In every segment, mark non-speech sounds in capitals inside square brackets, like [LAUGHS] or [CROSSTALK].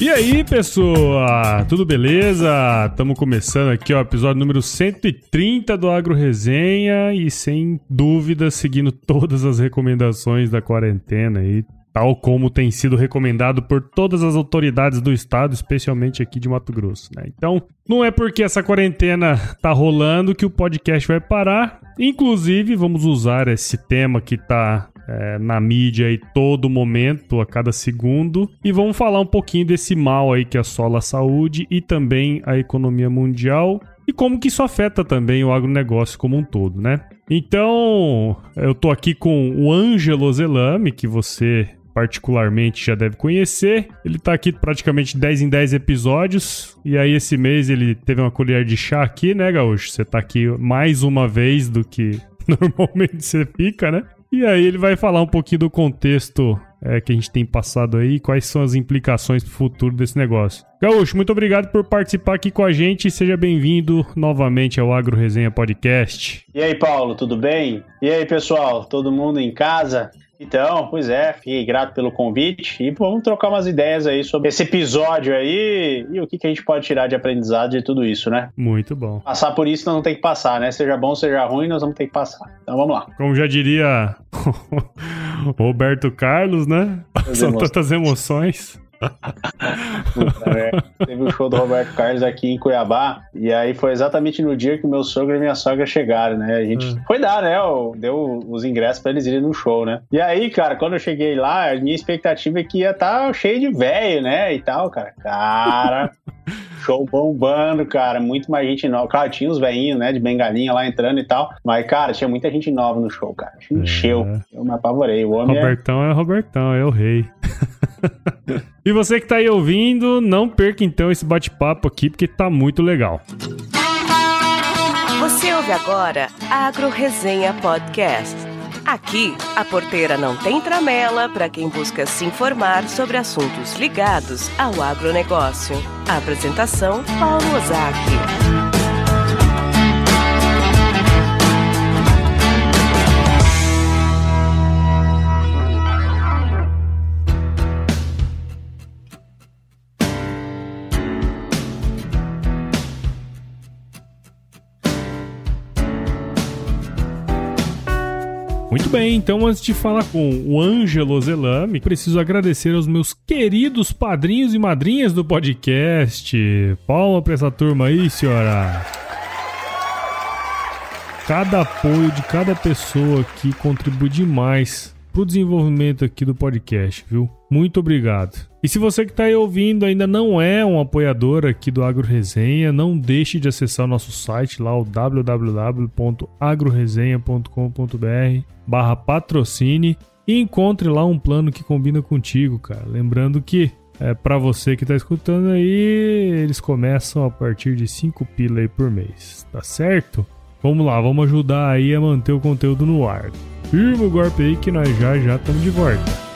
E aí, pessoal? Tudo beleza? Estamos começando aqui o episódio número 130 do Agro Resenha e sem dúvida seguindo todas as recomendações da quarentena aí, tal como tem sido recomendado por todas as autoridades do estado, especialmente aqui de Mato Grosso, né? Então, não é porque essa quarentena tá rolando que o podcast vai parar. Inclusive, vamos usar esse tema que tá é, na mídia aí todo momento, a cada segundo. E vamos falar um pouquinho desse mal aí que assola a saúde e também a economia mundial e como que isso afeta também o agronegócio como um todo, né? Então, eu tô aqui com o Ângelo Zelame, que você particularmente já deve conhecer. Ele tá aqui praticamente 10 em 10 episódios. E aí, esse mês ele teve uma colher de chá aqui, né, Gaúcho? Você tá aqui mais uma vez do que [LAUGHS] normalmente você fica, né? E aí ele vai falar um pouquinho do contexto é, que a gente tem passado aí, quais são as implicações para o futuro desse negócio. Gaúcho, muito obrigado por participar aqui com a gente e seja bem-vindo novamente ao Agro Resenha Podcast. E aí, Paulo, tudo bem? E aí, pessoal, todo mundo em casa? Então, pois é, fiquei grato pelo convite e vamos trocar umas ideias aí sobre esse episódio aí e o que, que a gente pode tirar de aprendizado de tudo isso, né? Muito bom. Passar por isso nós não tem que passar, né? Seja bom, seja ruim, nós vamos ter que passar. Então vamos lá. Como já diria [LAUGHS] Roberto Carlos, né? São tantas emoções. É, teve um show do Roberto Carlos aqui em Cuiabá, e aí foi exatamente no dia que meu sogro e minha sogra chegaram, né? A gente hum. foi dar, né? Deu os ingressos pra eles irem no show, né? E aí, cara, quando eu cheguei lá, a minha expectativa é que ia estar tá cheio de velho, né? E tal, cara. Cara, [LAUGHS] show bombando, cara. Muito mais gente nova. Claro, tinha os velhinhos, né? De bengalinha lá entrando e tal. Mas, cara, tinha muita gente nova no show, cara. Encheu. É. Eu me apavorei. O homem é Robertão é... é Robertão, é o rei. [LAUGHS] e você que tá aí ouvindo, não perca então esse bate-papo aqui, porque tá muito legal. Você ouve agora Agro Resenha Podcast. Aqui, a porteira não tem tramela para quem busca se informar sobre assuntos ligados ao agronegócio. A apresentação, Paulo Ozaki. Muito bem, então antes de falar com o Ângelo Zelame, preciso agradecer aos meus queridos padrinhos e madrinhas do podcast. Palma pra essa turma aí, senhora. Cada apoio de cada pessoa aqui contribui demais pro desenvolvimento aqui do podcast, viu? Muito obrigado. E se você que está aí ouvindo ainda não é um apoiador aqui do Agro Resenha, não deixe de acessar o nosso site lá, o www.agroresenha.com.br barra patrocine e encontre lá um plano que combina contigo, cara. Lembrando que é, para você que está escutando aí, eles começam a partir de 5 pila aí por mês, tá certo? Vamos lá, vamos ajudar aí a manter o conteúdo no ar. Firma o golpe aí que nós já já estamos de volta.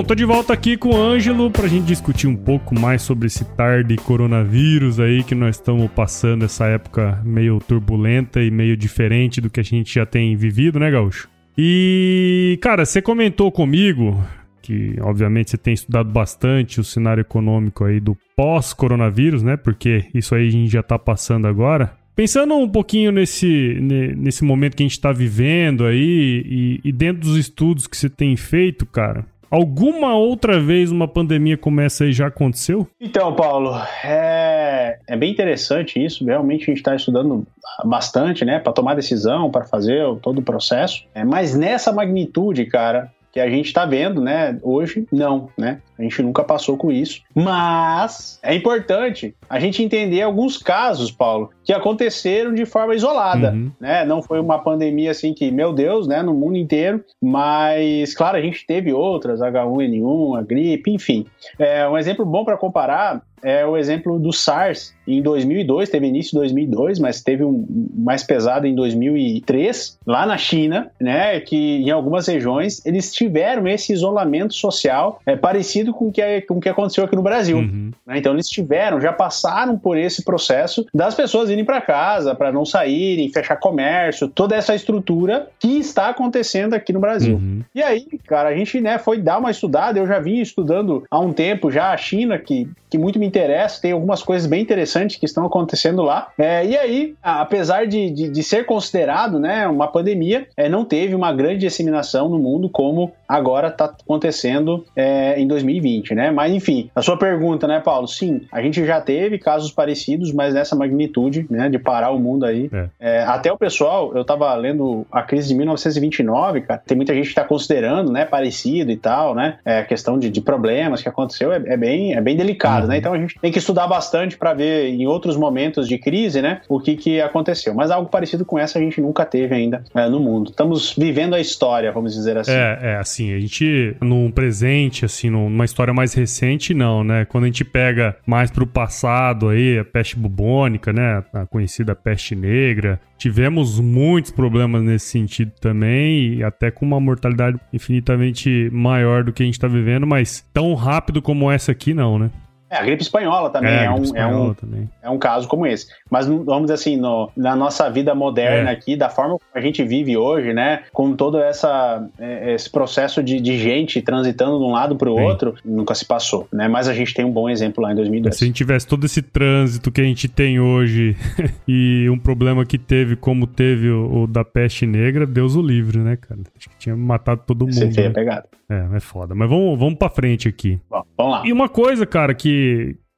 Bom, tô de volta aqui com o Ângelo pra gente discutir um pouco mais sobre esse tarde coronavírus aí que nós estamos passando essa época meio turbulenta e meio diferente do que a gente já tem vivido, né, Gaúcho? E, cara, você comentou comigo que, obviamente, você tem estudado bastante o cenário econômico aí do pós-coronavírus, né? Porque isso aí a gente já tá passando agora. Pensando um pouquinho nesse, nesse momento que a gente está vivendo aí e, e, dentro dos estudos que você tem feito, cara, Alguma outra vez uma pandemia como essa aí já aconteceu? Então, Paulo, é, é bem interessante isso. Realmente a gente está estudando bastante, né, para tomar decisão, para fazer todo o processo. É, mas nessa magnitude, cara, que a gente está vendo, né? Hoje, não, né? A gente nunca passou com isso. Mas é importante a gente entender alguns casos, Paulo, que aconteceram de forma isolada, uhum. né? Não foi uma pandemia assim que, meu Deus, né? No mundo inteiro, mas, claro, a gente teve outras, H1N1, a gripe, enfim. É, um exemplo bom para comparar é o exemplo do SARS em 2002, teve início em 2002, mas teve um mais pesado em 2003, lá na China, né, que em algumas regiões eles tiveram esse isolamento social é, parecido com que, o com que aconteceu aqui no Brasil. Uhum. Né? Então eles tiveram, já passaram por esse processo das pessoas irem para casa, para não saírem, fechar comércio, toda essa estrutura que está acontecendo aqui no Brasil. Uhum. E aí, cara, a gente né, foi dar uma estudada, eu já vinha estudando há um tempo já a China, que, que muito me interessa, tem algumas coisas bem interessantes que estão acontecendo lá. É, e aí, apesar de, de, de, ser considerado né, uma pandemia, é, não teve uma grande disseminação no mundo como agora está acontecendo é, em 2020, né? Mas enfim, a sua pergunta, né, Paulo? Sim, a gente já teve casos parecidos, mas nessa magnitude, né, de parar o mundo aí. É. É, até o pessoal, eu estava lendo a crise de 1929, cara, tem muita gente que está considerando, né, parecido e tal, né? É, a questão de, de problemas que aconteceu é, é, bem, é bem delicado, né? uhum. né? Então a gente tem que estudar bastante para ver em outros momentos de crise, né, o que, que aconteceu. Mas algo parecido com essa a gente nunca teve ainda é, no mundo. Estamos vivendo a história, vamos dizer assim. É, é assim, a gente, num presente, assim, numa história mais recente, não, né? Quando a gente pega mais pro passado aí, a peste bubônica, né, a conhecida peste negra, tivemos muitos problemas nesse sentido também, e até com uma mortalidade infinitamente maior do que a gente está vivendo, mas tão rápido como essa aqui, não, né? É, a gripe espanhola também é, é um, é, um, também. é um caso como esse. Mas vamos dizer assim, no, na nossa vida moderna é. aqui, da forma como a gente vive hoje, né? Com todo essa, é, esse processo de, de gente transitando de um lado para o outro, nunca se passou, né? Mas a gente tem um bom exemplo lá em 2002. Se a gente tivesse todo esse trânsito que a gente tem hoje [LAUGHS] e um problema que teve como teve o, o, da peste negra, Deus o livre, né, cara? Acho que tinha matado todo mundo. Você né? pegado. É, é foda. Mas vamos, vamos pra frente aqui. Bom, vamos lá. E uma coisa, cara, que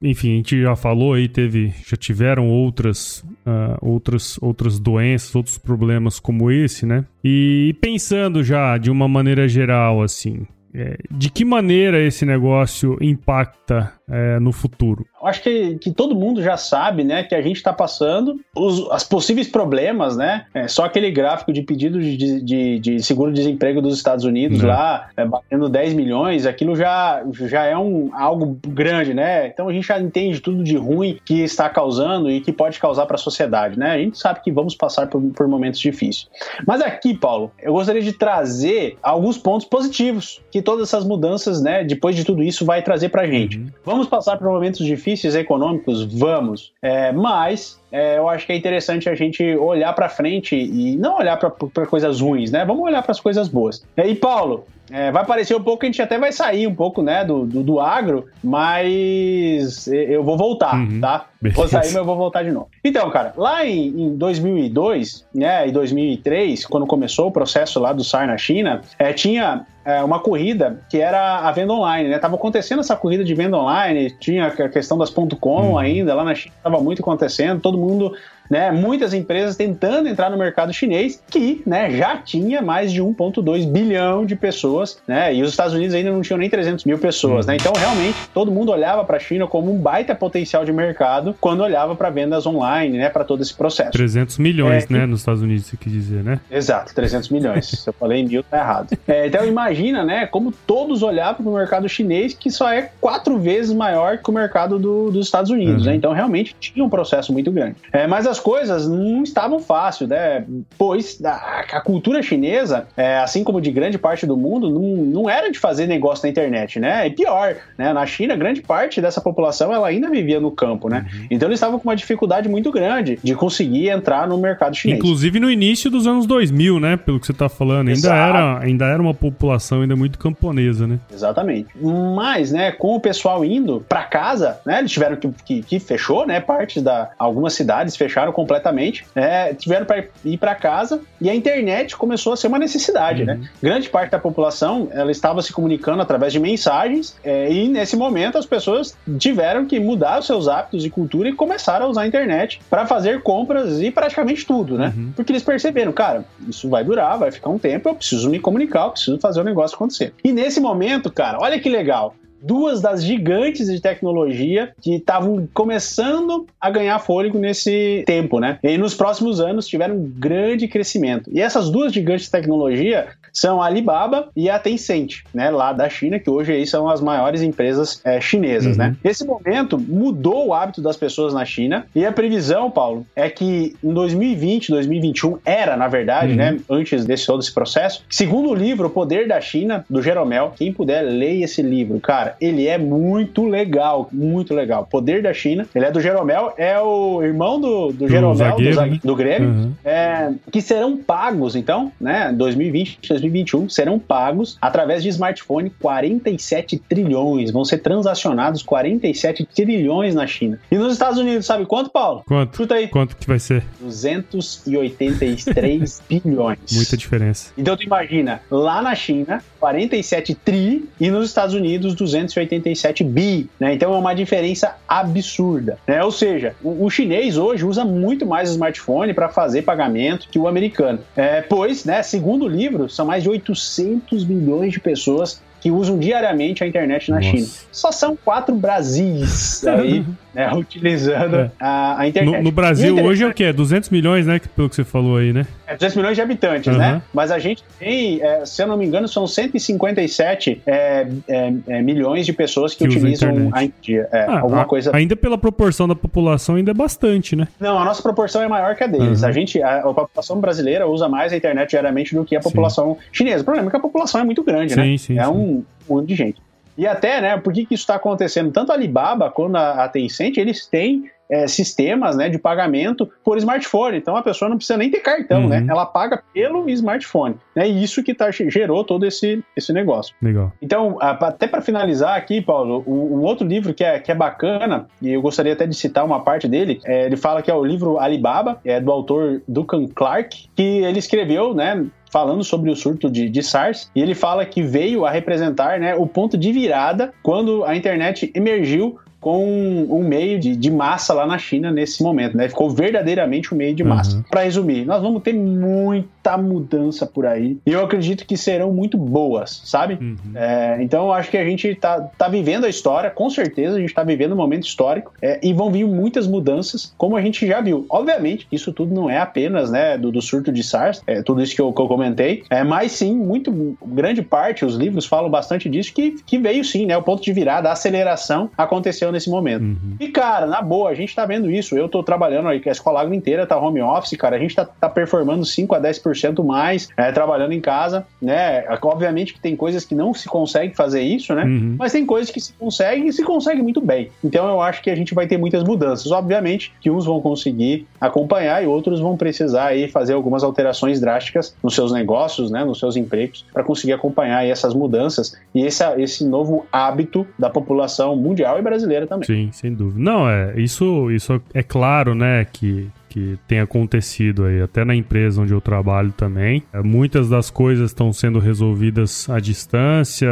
enfim, a gente já falou aí, teve, já tiveram outras, uh, outras, outras doenças, outros problemas como esse, né? E pensando já de uma maneira geral, assim, é, de que maneira esse negócio impacta é, no futuro? Acho que, que todo mundo já sabe, né, que a gente está passando os as possíveis problemas, né? É, só aquele gráfico de pedido de, de, de seguro-desemprego dos Estados Unidos uhum. lá, é, batendo 10 milhões, aquilo já, já é um, algo grande, né? Então a gente já entende tudo de ruim que está causando e que pode causar para a sociedade, né? A gente sabe que vamos passar por, por momentos difíceis. Mas aqui, Paulo, eu gostaria de trazer alguns pontos positivos que todas essas mudanças, né, depois de tudo isso, vai trazer para a gente. Uhum. Vamos passar por momentos difíceis econômicos? Vamos. É, mas é, eu acho que é interessante a gente olhar para frente e não olhar para coisas ruins, né? Vamos olhar para as coisas boas. E Paulo, é, vai parecer um pouco que a gente até vai sair um pouco, né, do, do, do agro, mas eu vou voltar, uhum, tá? Beleza. Vou sair, mas eu vou voltar de novo. Então, cara, lá em, em 2002, né, e 2003, quando começou o processo lá do SAR na China, é, tinha é, uma corrida que era a venda online, né? Tava acontecendo essa corrida de venda online, tinha a questão das .com uhum. ainda, lá na China tava muito acontecendo, todo mundo mundo né, muitas empresas tentando entrar no mercado chinês, que né, já tinha mais de 1,2 bilhão de pessoas, né, e os Estados Unidos ainda não tinham nem 300 mil pessoas. Né, então, realmente, todo mundo olhava para a China como um baita potencial de mercado quando olhava para vendas online, né, para todo esse processo. 300 milhões, é, né, nos Estados Unidos, você quer dizer, né? Exato, 300 milhões. Se eu falei mil, tá errado. É, então, imagina, né, como todos olhavam para o mercado chinês, que só é quatro vezes maior que o mercado do, dos Estados Unidos, uhum. né? Então, realmente, tinha um processo muito grande. É, mas as coisas não estavam fáceis, né? Pois a, a cultura chinesa, é, assim como de grande parte do mundo, não, não era de fazer negócio na internet, né? E pior, né? Na China, grande parte dessa população ela ainda vivia no campo, né? Uhum. Então eles estavam com uma dificuldade muito grande de conseguir entrar no mercado chinês. Inclusive no início dos anos 2000, né? Pelo que você está falando, ainda era, ainda era uma população ainda muito camponesa, né? Exatamente. Mas, né, com o pessoal indo para casa, né? Eles tiveram que, que, que fechou, né? Partes da algumas cidades fecharam fecharam completamente, né, tiveram para ir para casa e a internet começou a ser uma necessidade, né? uhum. né? Grande parte da população ela estava se comunicando através de mensagens é, e nesse momento as pessoas tiveram que mudar os seus hábitos de cultura e começaram a usar a internet para fazer compras e praticamente tudo, né? Uhum. Porque eles perceberam, cara, isso vai durar, vai ficar um tempo, eu preciso me comunicar, eu preciso fazer o negócio acontecer. E nesse momento, cara, olha que legal duas das gigantes de tecnologia que estavam começando a ganhar fôlego nesse tempo, né? E nos próximos anos tiveram um grande crescimento. E essas duas gigantes de tecnologia são a Alibaba e a Tencent, né, lá da China, que hoje aí são as maiores empresas é, chinesas, né? uhum. né? Esse momento mudou o hábito das pessoas na China e a previsão, Paulo, é que em 2020, 2021 era, na verdade, né, uhum. né, antes desse todo esse processo, segundo o livro O Poder da China do Jeromel, quem puder leia esse livro, cara, ele é muito legal, muito legal. Poder da China, ele é do Jeromel, é o irmão do, do Jeromel, zagueiro, do, né? do, Grêmio, uhum. é, que serão pagos, então, né, 2020, 2021 serão pagos através de smartphone 47 trilhões. Vão ser transacionados 47 trilhões na China. E nos Estados Unidos, sabe quanto, Paulo? Quanto? Chuta aí. Quanto que vai ser? 283 [LAUGHS] bilhões. Muita diferença. Então tu imagina, lá na China, 47 tri e nos Estados Unidos 287 bi, né? Então é uma diferença absurda, né? Ou seja, o, o chinês hoje usa muito mais smartphone para fazer pagamento que o americano. É, pois, né, segundo o livro, são mais de 800 milhões de pessoas que usam diariamente a internet na Nossa. China. Só são quatro Brasis aí, [LAUGHS] né, [LAUGHS] utilizando é. a, a, internet. No, no Brasil hoje é o quê? 200 milhões, né? Pelo que você falou aí, né? É 200 milhões de habitantes, uhum. né? Mas a gente tem, é, se eu não me engano, são 157 é, é, é, milhões de pessoas que, que utilizam a internet. É, ah, alguma a, coisa. Ainda pela proporção da população, ainda é bastante, né? Não, a nossa proporção é maior que a deles. Uhum. A gente, a, a, população brasileira usa mais a internet diariamente do que a população sim. chinesa. O problema é que a população é muito grande, sim, né? Sim, é sim. um um monte de gente. E até, né, por que, que isso está acontecendo? Tanto a Alibaba quanto a, a Tencent, eles têm é, sistemas né, de pagamento por smartphone. Então a pessoa não precisa nem ter cartão, né? uhum. né? Ela paga pelo smartphone. Né? E isso que tá, gerou todo esse, esse negócio. Legal. Então, até para finalizar aqui, Paulo, um, um, outro livro que é, que é bacana, e eu gostaria até de citar uma parte dele, é, ele fala que é o livro Alibaba, é do autor Duncan Clark, que ele escreveu, né? Falando sobre o surto de, de, SARS, e ele fala que veio a representar né, o ponto de virada quando a internet emergiu com um meio de, de, massa lá na China nesse momento, né? Ficou verdadeiramente um meio de massa. Uhum. Para resumir, nós vamos ter muita mudança por aí e eu acredito que serão muito boas, sabe? Uhum. É, então eu acho que a gente tá, tá vivendo a história, com certeza a gente tá vivendo um momento histórico é, e vão vir muitas mudanças, como a gente já viu. Obviamente, isso tudo não é apenas, né, do, do surto de SARS, é, tudo isso que eu, que eu comentei, é, mas sim, muito grande parte, os livros falam bastante disso, que, que veio sim, né? O ponto de virada, a aceleração aconteceu nesse momento. Uhum. E, cara, na boa, a gente tá vendo isso. Eu tô trabalhando aí, que a escola inteira tá home office, cara. A gente tá, tá performando 5 a 10% mais é, trabalhando em casa, né? Obviamente que tem coisas que não se consegue fazer isso, né? Uhum. Mas tem coisas que se consegue e se consegue muito bem. Então eu acho que a gente vai ter muitas mudanças. Obviamente que uns vão conseguir acompanhar e outros vão precisar aí fazer algumas alterações drásticas nos seus negócios, né? Nos seus empregos, para conseguir acompanhar essas mudanças e esse, esse novo hábito da população mundial e brasileira também. Sim, sem dúvida. Não, é, isso, isso é claro, né, que que tem acontecido aí, até na empresa onde eu trabalho também. É, muitas das coisas estão sendo resolvidas à distância,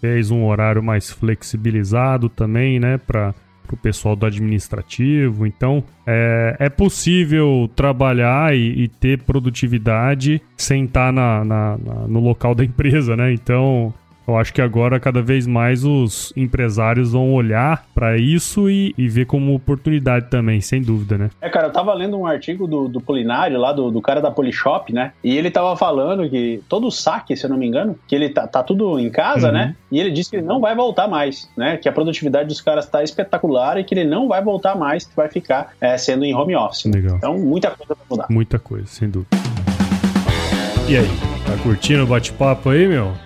fez um horário mais flexibilizado também, né, para o pessoal do administrativo. Então, é, é possível trabalhar e, e, ter produtividade sem estar na, na, na, no local da [LAUGHS] empresa, né? Então, eu acho que agora cada vez mais os empresários vão olhar para isso e, e, ver como oportunidade também, sem dúvida, né? É, cara, eu tava lendo um artigo do, do Polinário, lá do, do cara da Polishop, né? E ele tava falando que todo o saque, se eu não me engano, que ele tá, tá tudo em casa, uhum. né? E ele disse que ele não vai voltar mais, né? Que a produtividade dos caras tá espetacular e que ele não vai voltar mais, que vai ficar é, sendo em home office. Legal. Então, muita coisa pra mudar. Muita coisa, sem dúvida. E aí, tá curtindo o bate-papo aí, meu?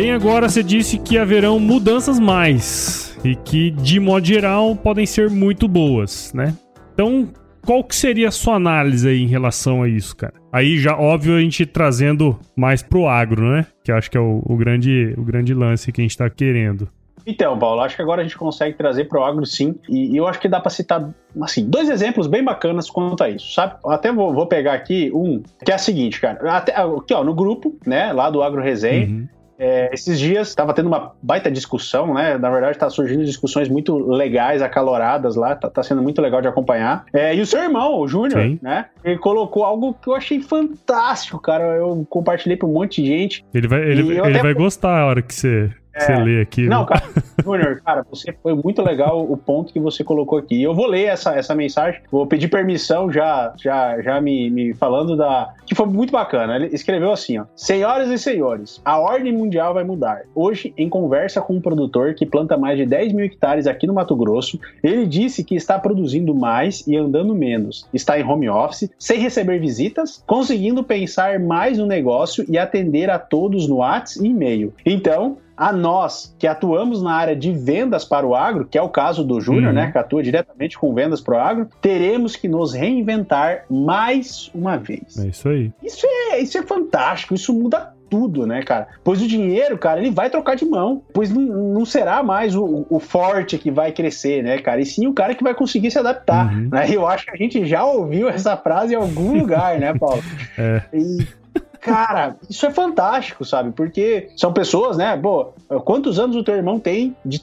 Bem, agora você disse que haverão mudanças mais e que, de modo geral, podem ser muito boas, né? Então, qual que seria a sua análise aí em relação a isso, cara? Aí já, óbvio, a gente trazendo mais pro agro, né? Que eu acho que é o, o grande, o grande lance que a gente tá querendo. Então, Paulo, acho que agora a gente consegue trazer para o agro sim, e, e, eu acho que dá para citar assim, dois exemplos bem bacanas quanto a isso, sabe? Até vou, vou pegar aqui um, que é a seguinte, cara. Até, aqui, ó, no grupo, né, lá do Agro Resenha, uhum. É, esses dias estava tendo uma baita discussão, né? Na verdade, está surgindo discussões muito legais, acaloradas lá, tá, tá sendo muito legal de acompanhar. É, e o seu irmão, o Júnior, né? Ele colocou algo que eu achei fantástico, cara. Eu compartilhei para um monte de gente. Ele vai, ele, ele vai gostar a hora que você é, você lê aqui. Não, cara, [LAUGHS] Júnior, cara, você foi muito legal o ponto que você colocou aqui. Eu vou ler essa, essa mensagem, vou pedir permissão já, já, já me, me falando da. que foi muito bacana. Ele escreveu assim: ó. Senhoras e senhores, a ordem mundial vai mudar. Hoje, em conversa com um produtor que planta mais de 10 mil hectares aqui no Mato Grosso, ele disse que está produzindo mais e andando menos. Está em home office, sem receber visitas, conseguindo pensar mais no negócio e atender a todos no WhatsApp e e-mail. Então, a nós que atuamos na área de vendas para o agro, que é o caso do Júnior, uhum. né, que atua diretamente com vendas para o agro, teremos que nos reinventar mais uma vez. É isso aí. Isso é, isso é fantástico, isso muda tudo, né, cara? Pois o dinheiro, cara, ele vai trocar de mão. Pois não, não será mais o, o, forte que vai crescer, né, cara? E sim o cara que vai conseguir se adaptar. Uhum. Né? Eu acho que a gente já ouviu essa frase em algum lugar, né, Paulo? [LAUGHS] É. E Cara, isso é fantástico, sabe? Porque são pessoas, né? Pô, quantos anos o teu irmão tem de,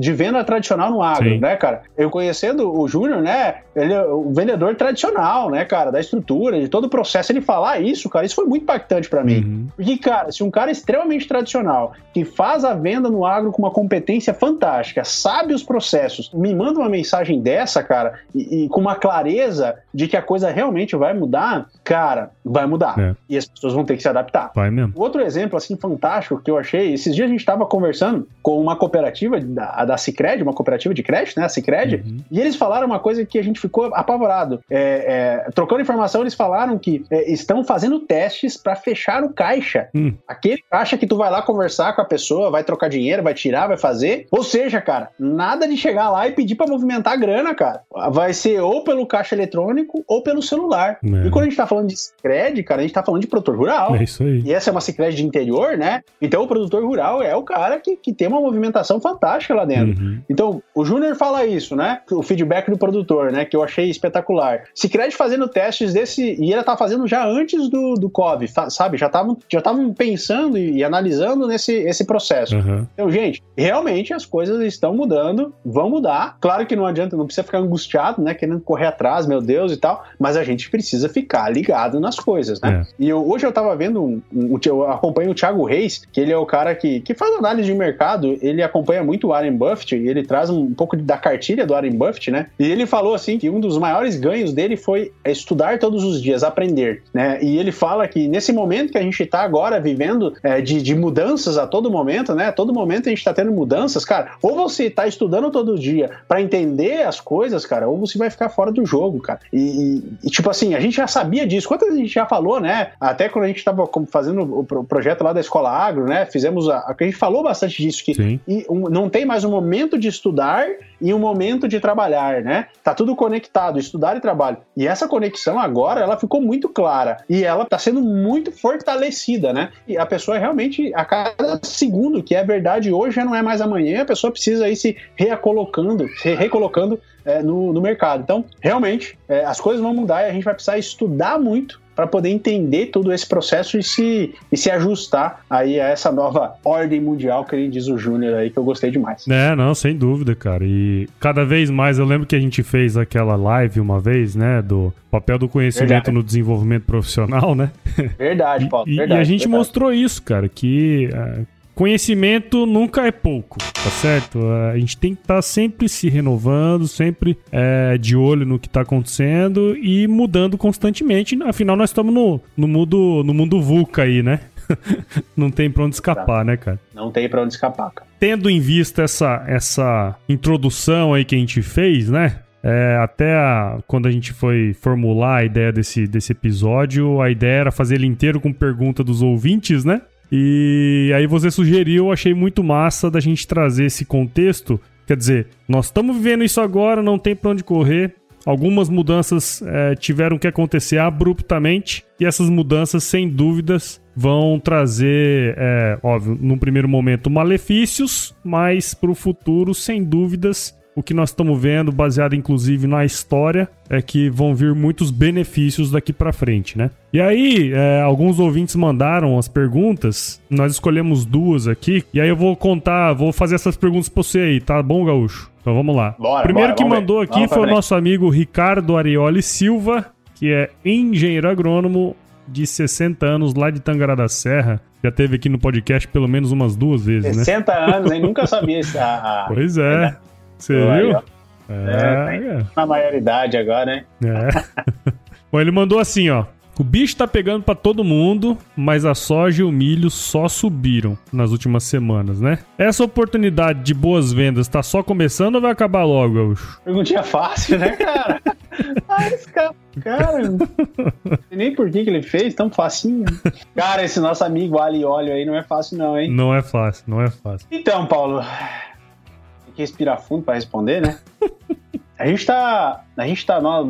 de venda tradicional no agro, Sim. né, cara? Eu conhecendo o Júnior, né? Ele é o vendedor tradicional, né, cara? Da estrutura, de todo o processo. Ele falar isso, cara, isso foi muito impactante para mim. Uhum. Porque, cara, se um cara extremamente tradicional, que faz a venda no agro com uma competência fantástica, sabe os processos, me manda uma mensagem dessa, cara, e, e com uma clareza de que a coisa realmente vai mudar, cara, vai mudar. É. E as pessoas vão ter que se adaptar. Vai mesmo. Outro exemplo, assim, fantástico que eu achei, esses dias a gente estava conversando com uma cooperativa, da, da Cicred, uma cooperativa de crédito, né, a Cicred, uhum. e eles falaram uma coisa que a gente ficou apavorado. É, é, trocando informação, eles falaram que é, estão fazendo testes para fechar o caixa. Hum. Aquele caixa que tu vai lá conversar com a pessoa, vai trocar dinheiro, vai tirar, vai fazer. Ou seja, cara, nada de chegar lá e pedir para movimentar a grana, cara. Vai ser ou pelo caixa eletrônico ou pelo celular. É. E quando a gente tá falando de Cicred, cara, a gente tá falando de produtor rural. É isso aí. E essa é uma ciclete de interior, né? Então o produtor rural é o cara que, que tem uma movimentação fantástica lá dentro. Uhum. Então, o Júnior fala isso, né? O feedback do produtor, né? Que eu achei espetacular. Cicred fazendo testes desse. E ela tá fazendo já antes do, do COVID, sabe? Já estavam já pensando e, e, analisando nesse esse processo. Uhum. Então, gente, realmente as coisas estão mudando, vão mudar. Claro que não adianta, não precisa ficar angustiado, né? Querendo correr atrás, meu Deus e tal. Mas a gente precisa ficar ligado nas coisas, né? É. E eu, hoje eu tava vendo, um, um, eu acompanho o Thiago Reis, que ele é o cara que, que faz análise de mercado, ele acompanha muito o Warren Buffett, e ele traz um pouco da cartilha do Warren Buffett, né? E ele falou assim que um dos maiores ganhos dele foi estudar todos os dias, aprender, né? E ele fala que nesse momento que a gente tá agora vivendo é, de, de mudanças a todo momento, né? A todo momento a gente tá tendo mudanças, cara. Ou você tá estudando todo dia para entender as coisas, cara, ou você vai ficar fora do jogo, cara. E, e, e, tipo assim, a gente já sabia disso. Quantas gente já falou, né? Até quando a gente estava fazendo o projeto lá da Escola Agro, né? Fizemos a, a gente falou bastante disso que um, não tem mais um momento de estudar e um momento de trabalhar, né? Tá tudo conectado, estudar e trabalho. E essa conexão agora, ela ficou muito clara e ela tá sendo muito fortalecida, né? E a pessoa realmente a cada segundo que é verdade hoje já não é mais amanhã, a pessoa precisa ir se recolocando, se recolocando é, no, no mercado. Então, realmente, é, as coisas vão mudar e a gente vai precisar estudar muito para poder entender todo esse processo e se, e se ajustar aí a essa nova ordem mundial que ele diz o Júnior aí, que eu gostei demais. É, não, sem dúvida, cara. E cada vez mais, eu lembro que a gente fez aquela live uma vez, né, do papel do conhecimento verdade. no desenvolvimento profissional, né? Verdade, [LAUGHS] Paulo. E, verdade, e a gente verdade. mostrou isso, cara, que uh, conhecimento nunca é pouco, tá certo? A gente tem que estar tá sempre se renovando, sempre é, de olho no que está acontecendo e mudando constantemente. Afinal, nós estamos no, no, mundo, no mundo VUCA aí, né? [LAUGHS] Não tem pra onde escapar, né, cara? Não tem pra onde escapar, cara. Tendo em vista essa, essa introdução aí que a gente fez, né? É, até a, quando a gente foi formular a ideia desse, desse episódio, a ideia era fazer ele inteiro com pergunta dos ouvintes, né? E aí você sugeriu, achei muito massa da gente trazer esse contexto. Quer dizer, nós estamos vivendo isso agora, não tem pra onde correr. algumas mudanças é, tiveram que acontecer abruptamente e essas mudanças, sem dúvidas, vão trazer, é, óbvio, num primeiro momento malefícios, mas para o futuro, sem dúvidas, o que nós estamos vendo, baseado inclusive na história, é que vão vir muitos benefícios daqui para frente, né? E aí, é, alguns ouvintes mandaram as perguntas, nós escolhemos duas aqui, e aí eu vou contar, vou fazer essas perguntas pra você aí, tá bom, Gaúcho? Então vamos lá. Bora, Primeiro bora, que mandou ver. aqui Vamos foi o nosso amigo Ricardo Arioli Silva, que é engenheiro agrônomo de 60 anos lá de Tangará da Serra. Já teve aqui no podcast pelo menos umas duas vezes, né? 60 anos, hein? Nunca sabia isso. [LAUGHS] Pois é. Você Aí, viu? ó. É, na maioridade agora, né? é. [LAUGHS] Bom, ele mandou assim, ó. O bicho tá pegando pra todo mundo, mas a soja e o milho só subiram nas últimas semanas, né? Essa oportunidade de boas vendas tá só começando ou vai acabar logo, Gaúcho? Perguntinha fácil, né, cara? [LAUGHS] ah, esse cara, cara, não sei nem por que, que ele fez, tão facinho. Cara, esse nosso amigo Ali Óleo aí não é fácil, não, hein? Não é fácil, não é fácil. Então, Paulo, que respirar fundo para responder, né? A gente tá. A gente tá. Nós,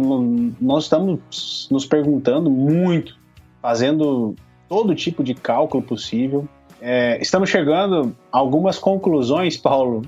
nós estamos nos perguntando muito, fazendo todo tipo de cálculo possível. É, estamos chegando a algumas conclusões, Paulo,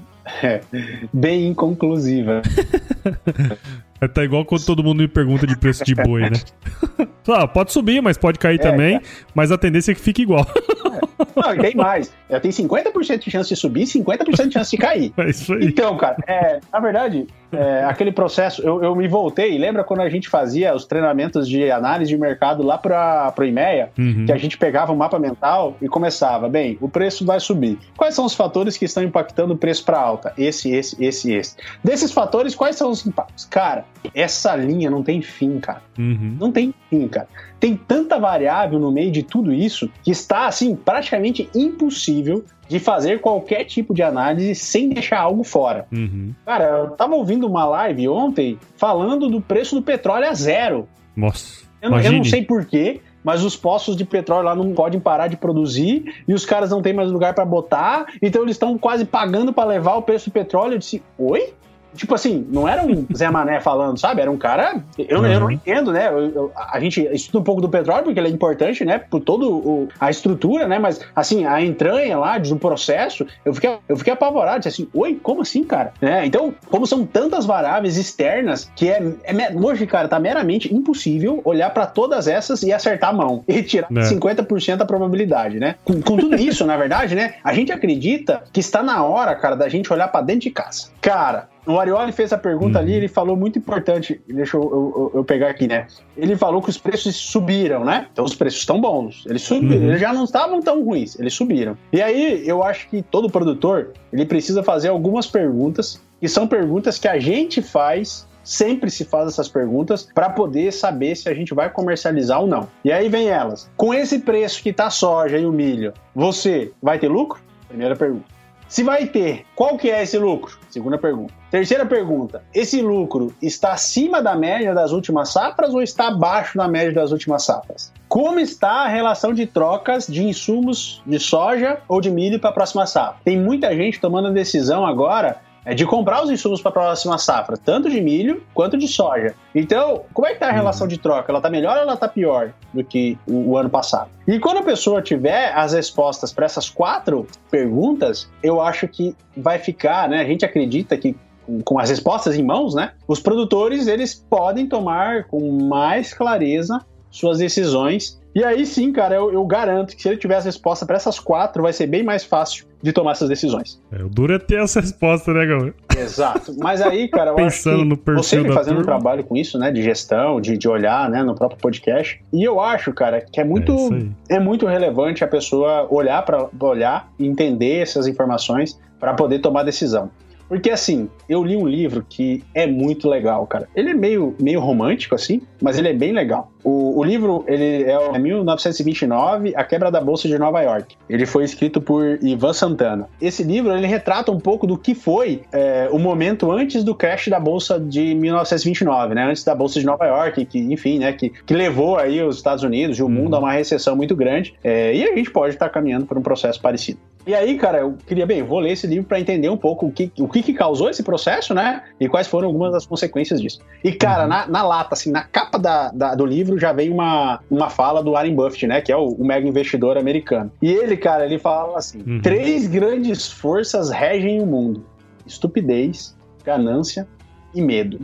bem inconclusivas. [LAUGHS] É, Tá igual quando todo mundo me pergunta de preço de boi, né? [LAUGHS] Ah, pode subir, mas pode cair também, mas a tendência é que fique igual. [LAUGHS] Não, tem mais. Eu tenho 50% de chance de subir e 50% de chance de cair. [LAUGHS] É isso aí. Então, cara, é, na verdade, é, aquele processo, eu, eu me voltei, lembra quando a gente fazia os treinamentos de análise de mercado lá para o IMEA, Uhum. que a gente pegava o mapa mental e começava, bem, o preço vai subir. Quais são os fatores que estão impactando o preço para alta? Esse, esse, esse, esse. Desses fatores, quais são os impactos? Cara, essa linha não tem fim, cara. Uhum. Não tem fim, cara. Tem tanta variável no meio de tudo isso que está, assim, praticamente impossível de fazer qualquer tipo de análise sem deixar algo fora. Uhum. Cara, eu tava ouvindo uma live ontem falando do preço do petróleo a zero. Nossa. Eu, não- eu não sei porquê, mas os poços de petróleo lá não podem parar de produzir e os caras não têm mais lugar para botar, então eles estão quase pagando para levar o preço do petróleo. Eu disse, oi? Tipo assim, não era um Zé Mané falando, sabe? Era um cara. Eu, eu não Uhum. entendo, né? Eu- eu- a gente estuda um pouco do petróleo porque ele é importante, né? Por todo a estrutura, né? Mas assim, a entranha lá do processo, eu fiquei, eu fiquei apavorado. Disse assim, oi, como assim, cara? Né? Então, como são tantas variáveis externas que é, é hoje, cara, tá meramente impossível olhar para todas essas e acertar a mão e tirar É. 50% da probabilidade, né? Com, com tudo isso, [LAUGHS] na verdade, né? A gente acredita que está na hora, cara, da gente olhar para dentro de casa. Cara, o Arioli fez a pergunta Uhum. ali, ele falou muito importante. Deixa eu, eu- eu- eu pegar aqui, né? Ele falou que os preços subiram, né? Então os preços estão bons. Eles subiram, Uhum. eles já não estavam tão ruins, eles subiram. E aí eu acho que todo produtor ele precisa fazer algumas perguntas que são perguntas que a gente faz. Sempre se faz essas perguntas para poder saber se a gente vai comercializar ou não. E aí vem elas. Com esse preço que tá a soja e o milho, você vai ter lucro? Primeira pergunta. Se vai ter, qual que é esse lucro? Segunda pergunta. Terceira pergunta: esse lucro está acima da média das últimas safras ou está abaixo da média das últimas safras? Como está a relação de trocas de insumos de soja ou de milho para a próxima safra? Tem muita gente tomando a decisão agora é de comprar os insumos para a próxima safra, tanto de milho quanto de soja. Então, como é que está a relação de troca? Ela está melhor ou ela está pior do que o, o ano passado? E quando a pessoa tiver as respostas para essas quatro perguntas, eu acho que vai ficar, né? A gente acredita que com- com as respostas em mãos, né? Os produtores eles podem tomar com mais clareza suas decisões. E aí sim, cara, eu, eu garanto que se ele tiver as respostas para essas quatro, vai ser bem mais fácil de tomar essas decisões. É, o duro é ter essa resposta, né, Gaúcho? Exato. Mas aí, cara, eu [LAUGHS] Pensando acho que no você vem fazendo um turma. trabalho com isso, né, de gestão, de, de olhar, né, no próprio podcast. E eu acho, cara, que é muito É é muito relevante a pessoa olhar para olhar e entender essas informações para poder tomar decisão. Porque assim, eu li um livro que é muito legal, cara. Ele é meio, meio romântico, assim, mas ele é bem legal. O, o livro ele é o- é 1929, A Quebra da Bolsa de Nova York. Ele foi escrito por Ivan Santana. Esse livro ele retrata um pouco do que foi é, o momento antes do crash da bolsa de 1929, né? Antes da bolsa de Nova York, que enfim, né? Que, que levou aí os Estados Unidos e o mundo a uma recessão muito grande. É, e a gente pode estar caminhando por um processo parecido. E aí, cara, eu queria, bem, vou ler esse livro para entender um pouco o que, o que, que causou esse processo, né? E quais foram algumas das consequências disso. E, cara, uhum. na, na, lata, assim, na capa da, da, do livro já vem uma, uma fala do Warren Buffett, né? Que é o, o mega investidor americano. E ele, cara, ele fala assim: uhum. três grandes forças regem o mundo: estupidez, ganância e medo.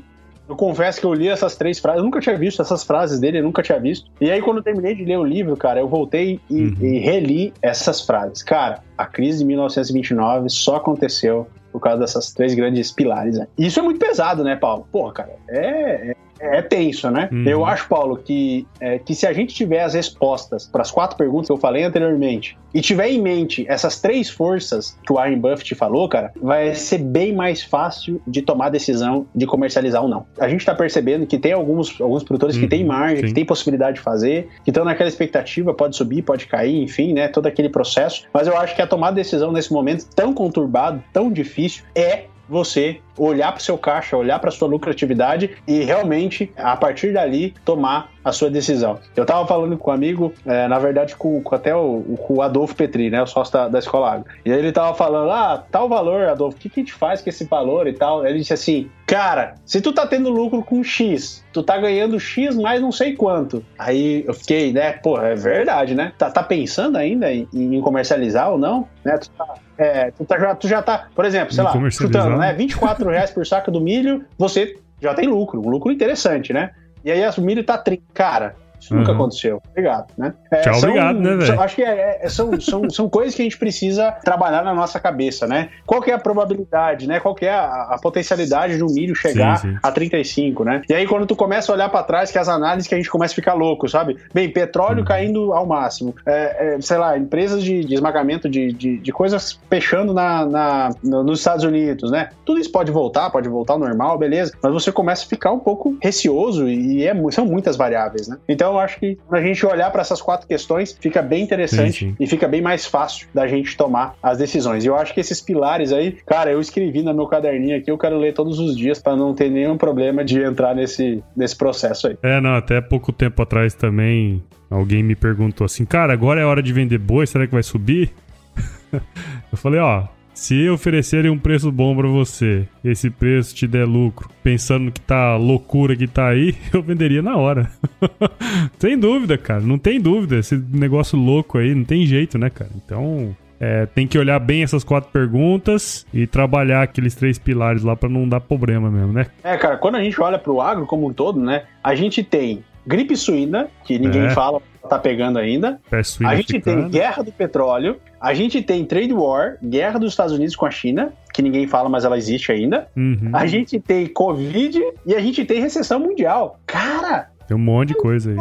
Eu confesso que eu li essas três frases, eu nunca tinha visto essas frases dele, eu nunca tinha visto. E aí, quando eu terminei de ler o livro, cara, eu voltei e, uhum. e reli essas frases. Cara, a crise de 1929 só aconteceu por causa dessas três grandes pilares. Né? Isso é muito pesado, né, Paulo? Porra, cara, é, é é tenso, né? Uhum. Eu acho, Paulo, que, é, que se a gente tiver as respostas para as quatro perguntas que eu falei anteriormente e tiver em mente essas três forças que o Warren Buffett falou, cara, vai ser bem mais fácil de tomar a decisão de comercializar ou não. A gente está percebendo que tem alguns, alguns produtores uhum. que têm margem, Sim. que têm possibilidade de fazer, que estão naquela expectativa, pode subir, pode cair, enfim, né? Todo aquele processo. Mas eu acho que a tomar decisão nesse momento tão conturbado, tão difícil, é você olhar para o seu caixa, olhar para sua lucratividade e realmente, a partir dali, tomar a sua decisão. Eu estava falando com um amigo, é, na verdade, com, com até o, o, Adolfo Petri, né, o sócio da, da Escola Agro. E aí ele estava falando, ah, tal valor, Adolfo, o que, que a gente faz com esse valor e tal? Ele disse assim, cara, se tu tá tendo lucro com X, tu tá ganhando X mais não sei quanto. Aí eu fiquei, né, pô, é verdade, né? Tá, tá pensando ainda em, em comercializar ou não? Né? Tu, tá, é, tu, tá, já, tu já tá, por exemplo, sei lá, chutando, né, 24 reais por saco do milho, você já tem lucro, um lucro interessante, né? E aí o milho tá 30. Cara, isso uhum. nunca aconteceu. Obrigado, né? É, Tchau, são, obrigado, né, velho? Acho que é, é, são, são, [LAUGHS] são coisas que a gente precisa trabalhar na nossa cabeça, né? Qual é a probabilidade, né? Qual é a, a potencialidade do milho chegar sim, sim. a 35, né? E aí quando tu começa a olhar para trás, que as análises que a gente começa a ficar louco, sabe? Bem, petróleo uhum. caindo ao máximo, é, é, sei lá, empresas de, de esmagamento de, de, de, coisas fechando na, na, nos Estados Unidos, né? Tudo isso pode voltar, pode voltar ao normal, beleza, mas você começa a ficar um pouco receoso e é, são muitas variáveis, né? Então eu acho que a gente olhar para essas quatro questões, fica bem interessante sim, sim. e fica bem mais fácil da gente tomar as decisões. E eu acho que esses pilares aí, cara, eu escrevi no meu caderninho aqui, eu quero ler todos os dias para não ter nenhum problema de entrar nesse, nesse processo aí. É, não, até pouco tempo atrás também alguém me perguntou assim, cara, agora é hora de vender boi, será que vai subir? [LAUGHS] eu falei, ó, se oferecerem um preço bom para você, esse preço te der lucro, pensando que tá loucura que tá aí, [LAUGHS] eu venderia na hora. [LAUGHS] Sem dúvida, cara, não tem dúvida. Esse negócio louco aí, não tem jeito, né, cara? Então, é, tem que olhar bem essas quatro perguntas e trabalhar aqueles três pilares lá para não dar problema mesmo, né? É, cara, quando a gente olha pro agro como um todo, né, a gente tem gripe suína, que ninguém é. fala, tá pegando ainda. A gente tem guerra do petróleo, a gente tem trade war, guerra dos Estados Unidos com a China, que ninguém fala, mas ela existe ainda. Uhum. A gente tem Covid e a gente tem recessão mundial. Cara! Tem um monte de coisa aí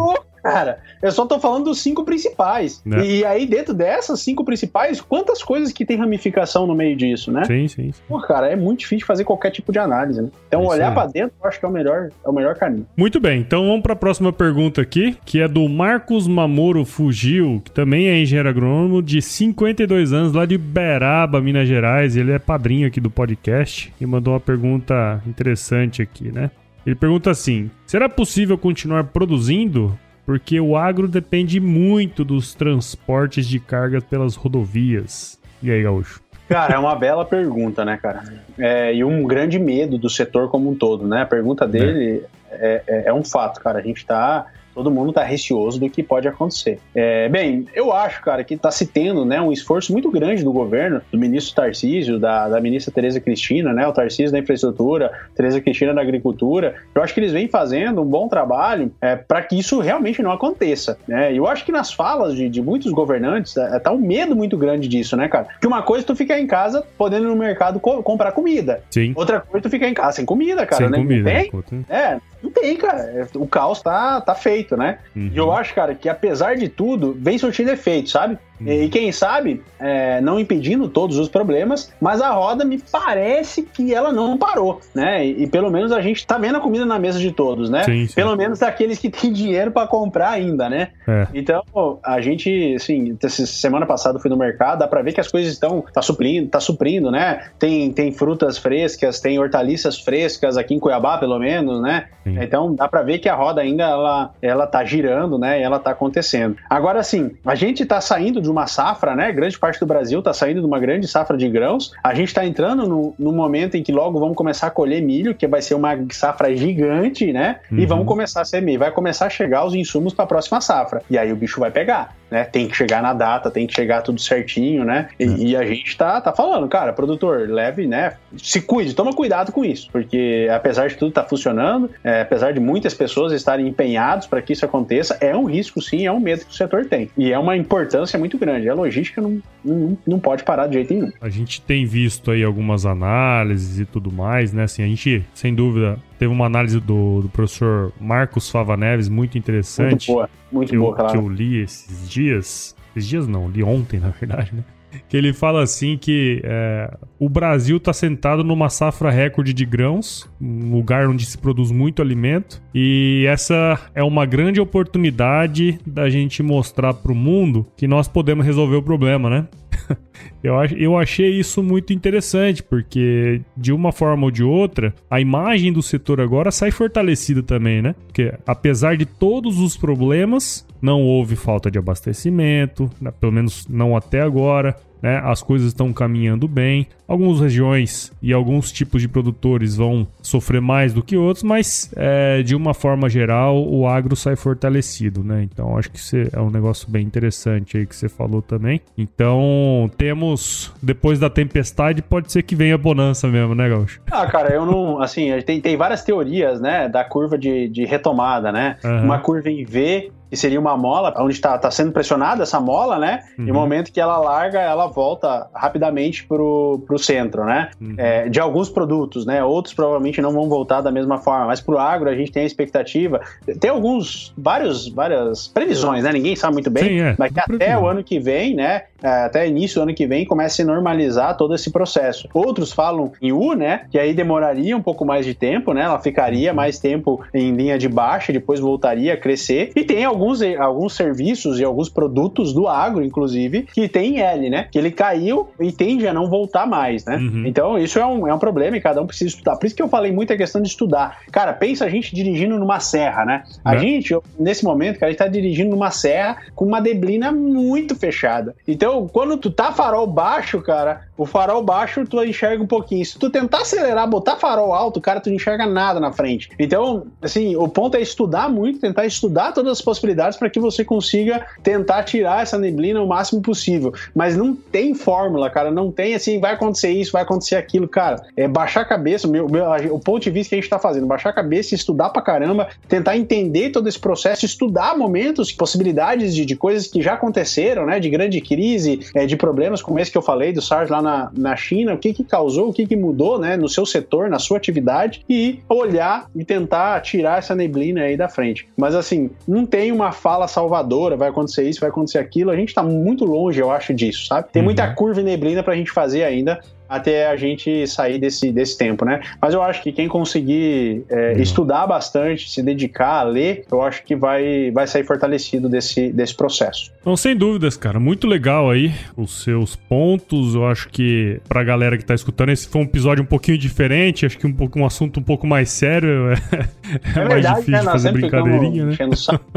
cara. Eu só tô falando dos cinco principais. É. E aí, dentro dessas cinco principais, quantas coisas que tem ramificação no meio disso, né? Sim, sim. sim. Pô, cara, é muito difícil fazer qualquer tipo de análise, né? Então, é olhar para dentro, eu acho que é o melhor, é o melhor caminho. Muito bem, então vamos para a próxima pergunta aqui, que é do Marcos Mamoro Fugil, que também é engenheiro agrônomo de 52 anos, lá de Beraba, Minas Gerais. Ele é padrinho aqui do podcast e mandou uma pergunta interessante aqui, né? Ele pergunta assim: será possível continuar produzindo porque o agro depende muito dos transportes de cargas pelas rodovias. E aí, Gaúcho? Cara, é uma bela pergunta, né, cara? É, e um grande medo do setor como um todo, né? A pergunta dele é, é, é um fato, cara. A gente está todo mundo está receoso do que pode acontecer. É, bem, eu acho, cara, que está se tendo né, um esforço muito grande do governo, do ministro Tarcísio, da, da ministra Tereza Cristina, né, o Tarcísio da Infraestrutura, Tereza Cristina da Agricultura. Eu acho que eles vêm fazendo um bom trabalho é, para que isso realmente não aconteça. Né? Eu acho que nas falas de, de muitos governantes é, tá um medo muito grande disso, né, cara? Que uma coisa é tu ficar em casa podendo ir no mercado co comprar comida. Sim. Outra coisa é tu ficar em casa sem comida, cara. Sem né? comida. Tem? É, não tem, cara. É, o caos tá, tá feito, né? Uhum. E eu acho, cara, que apesar de tudo, vem surtindo efeito, sabe? E quem sabe, é, não impedindo todos os problemas, mas a roda me parece que ela não parou, né? E, e pelo menos a gente tá vendo a comida na mesa de todos, né? Sim, sim. Pelo menos daqueles que têm [LAUGHS] dinheiro para comprar ainda, né? É. Então, a gente, assim, semana passada fui no mercado, dá pra ver que as coisas estão, tá suprindo, tá suprindo, né? Tem, tem frutas frescas, tem hortaliças frescas aqui em Cuiabá, pelo menos, né? Sim. Então, dá pra ver que a roda ainda, ela, ela tá girando, né? E ela tá acontecendo. Agora, assim, a gente tá saindo de uma safra, né? Grande parte do Brasil está saindo de uma grande safra de grãos. A gente está entrando no, no, momento em que logo vamos começar a colher milho, que vai ser uma safra gigante, né? Uhum. E vamos começar a semear. Vai começar a chegar os insumos para a próxima safra. E aí o bicho vai pegar, né? Tem que chegar na data, tem que chegar tudo certinho, né? E, uhum. e a gente tá, tá falando, cara, produtor, leve, né? Se cuide, toma cuidado com isso, porque apesar de tudo tá funcionando, é, apesar de muitas pessoas estarem empenhados para que isso aconteça, é um risco sim, é um medo que o setor tem. E é uma importância muito grande. A logística não, não, não pode parar de jeito nenhum. A gente tem visto aí algumas análises e tudo mais, né? Assim, a gente, sem dúvida, teve uma análise do, do professor Marcos Fava Neves muito interessante. Muito boa, muito que boa, eu, claro. Que eu li esses dias. Esses dias não, li ontem, [LAUGHS] na verdade, né? Que ele fala assim que é, o Brasil está sentado numa safra recorde de grãos, um lugar onde se produz muito alimento, e essa é uma grande oportunidade da gente mostrar para o mundo que nós podemos resolver o problema, né? [LAUGHS] eu, eu achei isso muito interessante, porque de uma forma ou de outra, a imagem do setor agora sai fortalecida também, né? Porque apesar de todos os problemas, não houve falta de abastecimento, né? pelo menos não até agora né? As coisas estão caminhando bem. Algumas regiões e alguns tipos de produtores vão sofrer mais do que outros, mas é, de uma forma geral o agro sai fortalecido, né? Então acho que é um negócio bem interessante aí que você falou também. Então temos depois da tempestade pode ser que venha a bonança mesmo, né, Gaúcho? Ah, cara, eu não, assim, tem, tem várias teorias, né, da curva de, de retomada, né? Uhum. Uma curva em V seria uma mola, onde está tá sendo pressionada essa mola, né? Uhum. E no momento que ela larga, ela volta rapidamente pro, pro centro, né? Uhum. É, de alguns produtos, né? Outros provavelmente não vão voltar da mesma forma, mas pro agro a gente tem a expectativa. Tem alguns, vários, várias previsões, né? Ninguém sabe muito bem, Sim, é. mas que até o ano que vem, né? É, até início do ano que vem comece a normalizar todo esse processo. Outros falam em U, né? Que aí demoraria um pouco mais de tempo, né? Ela ficaria uhum. mais tempo em linha de baixa, depois voltaria a crescer. E tem alguns, alguns serviços e alguns produtos do agro, inclusive, que tem L, né? Que ele caiu e tende a não voltar mais, né? Uhum. Então, isso é um, é um problema e cada um precisa estudar. Por isso que eu falei muito a questão de estudar. Cara, pensa a gente dirigindo numa serra, né? A é. gente, nesse momento, cara, a gente tá dirigindo numa serra com uma deblina muito fechada. Então, então, quando tu tá farol baixo, cara, o farol baixo tu enxerga um pouquinho. Se tu tentar acelerar, botar farol alto, cara, tu não enxerga nada na frente. Então, assim, o ponto é estudar muito, tentar estudar todas as possibilidades para que você consiga tentar tirar essa neblina o máximo possível. Mas não tem fórmula, cara, não tem assim, vai acontecer isso, vai acontecer aquilo, cara. É baixar a cabeça, meu, meu, o ponto de vista que a gente tá fazendo, baixar a cabeça, estudar pra caramba, tentar entender todo esse processo, estudar momentos, possibilidades de, de coisas que já aconteceram, né, de grande crise crise, é, de problemas como esse que eu falei do SARS lá na, na China, o que, que causou, o que, que mudou né, no seu setor, na sua atividade, e olhar e tentar tirar essa neblina aí da frente. Mas assim, não tem uma fala salvadora, vai acontecer isso, vai acontecer aquilo, a gente está muito longe, eu acho, disso, sabe? Tem muita uhum. curva e neblina para a gente fazer ainda, até a gente sair desse, desse tempo, né? Mas eu acho que quem conseguir é, uhum. estudar bastante, se dedicar a ler, eu acho que vai, vai sair fortalecido desse, desse processo. Então, sem dúvidas, cara, muito legal aí os seus pontos. Eu acho que pra galera que tá escutando, esse foi um episódio um pouquinho diferente, acho que um, pouco, um assunto um pouco mais sério. É, [LAUGHS] é, é mais verdade, difícil né? fazer brincadeirinha, né? [LAUGHS]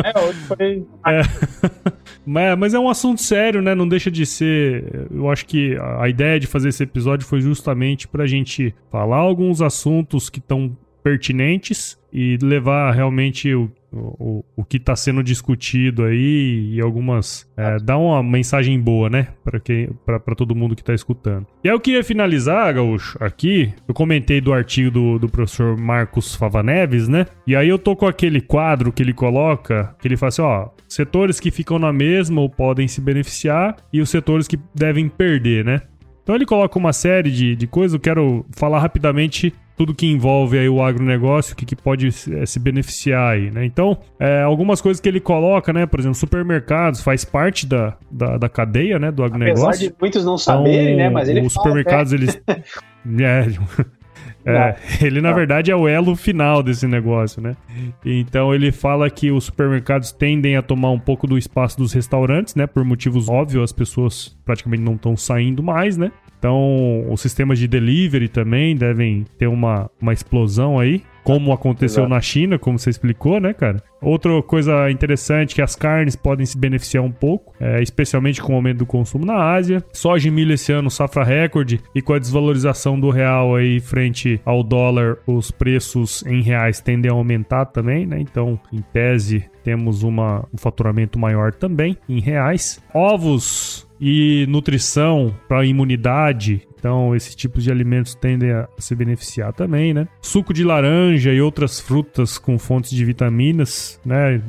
É, hoje foi. É. [LAUGHS] mas, mas é um assunto sério, né? Não deixa de ser. Eu acho que a ideia de fazer esse episódio foi justamente para a gente falar alguns assuntos que estão pertinentes e levar realmente o, o, o que está sendo discutido aí e algumas. É, dar uma mensagem boa, né? Para todo mundo que está escutando. E aí eu queria finalizar, Gaúcho, aqui. Eu comentei do artigo do, do professor Marcos Favaneves, né? E aí eu tô com aquele quadro que ele coloca, que ele fala assim: ó, setores que ficam na mesma ou podem se beneficiar e os setores que devem perder, né? Então ele coloca uma série de, de coisas, eu quero falar rapidamente tudo que envolve aí o agronegócio, o que, que pode é, se beneficiar aí, né? Então, é, algumas coisas que ele coloca, né? Por exemplo, supermercados faz parte da, da, da cadeia, né? Do agronegócio. Apesar de muitos não saberem, então, né? Mas ele Os fala, supermercados, é. eles... [LAUGHS] é, [LAUGHS] é, ele na verdade é o elo final desse negócio, né? Então ele fala que os supermercados tendem a tomar um pouco do espaço dos restaurantes, né? Por motivos óbvios, as pessoas praticamente não estão saindo mais, né? Então, os sistemas de delivery também devem ter uma, uma explosão aí como aconteceu Exato. na China, como você explicou, né, cara? Outra coisa interessante é que as carnes podem se beneficiar um pouco, é, especialmente com o aumento do consumo na Ásia. Soja e milho esse ano, safra recorde, e com a desvalorização do real aí frente ao dólar, os preços em reais tendem a aumentar também, né? Então, em tese, temos uma, um faturamento maior também em reais. Ovos e nutrição para imunidade. Então, esses tipos de alimentos tendem a se beneficiar também, né? Suco de laranja e outras frutas com fontes de vitaminas, né?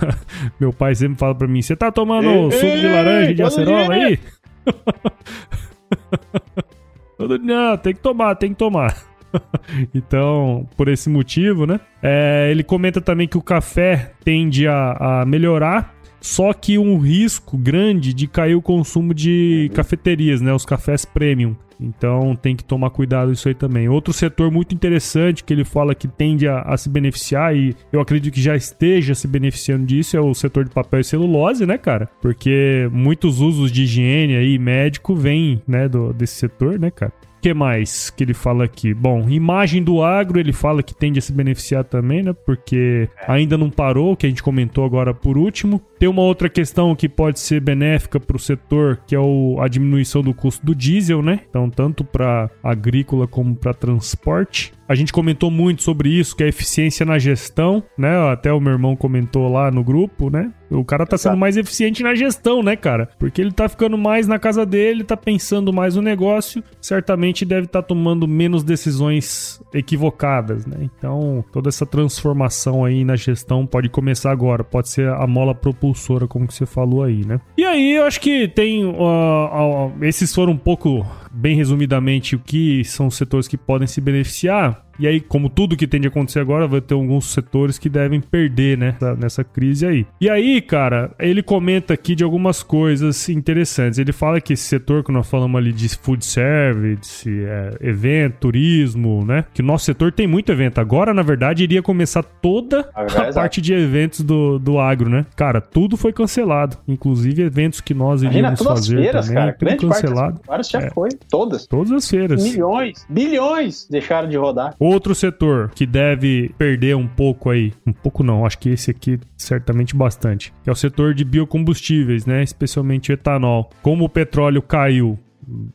[LAUGHS] Meu pai sempre fala para mim: "Você tá tomando ei, suco ei, de laranja e de acerola aí?" [LAUGHS] Não, tem que tomar, tem que tomar. [LAUGHS] então, por esse motivo, né? É, ele comenta também que o café tende a, a melhorar só que um risco grande de cair o consumo de cafeterias, né? Os cafés premium. Então tem que tomar cuidado isso aí também. Outro setor muito interessante que ele fala que tende a, a, se beneficiar, e eu acredito que já esteja se beneficiando disso, é o setor de papel e celulose, né, cara? Porque muitos usos de higiene aí, médico, vêm, né, do, desse setor, né, cara? que mais que ele fala aqui? Bom, imagem do agro, ele fala que tende a se beneficiar também, né? Porque ainda não parou, que a gente comentou agora por último. Tem uma outra questão que pode ser benéfica para o setor, que é o, a diminuição do custo do diesel, né? Então, tanto para agrícola como para transporte. A gente comentou muito sobre isso, que é a eficiência na gestão, né? Até o meu irmão comentou lá no grupo, né? O cara tá sendo mais eficiente na gestão, né, cara? Porque ele tá ficando mais na casa dele, tá pensando mais no negócio, certamente deve estar tá tomando menos decisões equivocadas, né? Então, toda essa transformação aí na gestão pode começar agora, pode ser a mola propulsora, como que você falou aí, né? E aí, eu acho que tem. Uh, uh, esses foram um pouco, bem resumidamente, o que são setores que podem se beneficiar. E aí, como tudo que tende a acontecer agora, vai ter alguns setores que devem perder, né? Nessa crise aí. E aí, cara, ele comenta aqui de algumas coisas interessantes. Ele fala que esse setor que nós falamos ali de food service, é, evento, turismo, né? Que o nosso setor tem muito evento. Agora, na verdade, iria começar toda a, a parte de eventos do, do agro, né? Cara, tudo foi cancelado. Inclusive eventos que nós iríamos Imagina, todas fazer as feiras, também. Cara. Tudo cancelado. Agora já é. foi. Todas. Todas as feiras. Milhões, bilhões deixaram de rodar. Outro setor que deve perder um pouco aí, um pouco não, acho que esse aqui certamente bastante, é o setor de biocombustíveis, né? Especialmente etanol. Como o petróleo caiu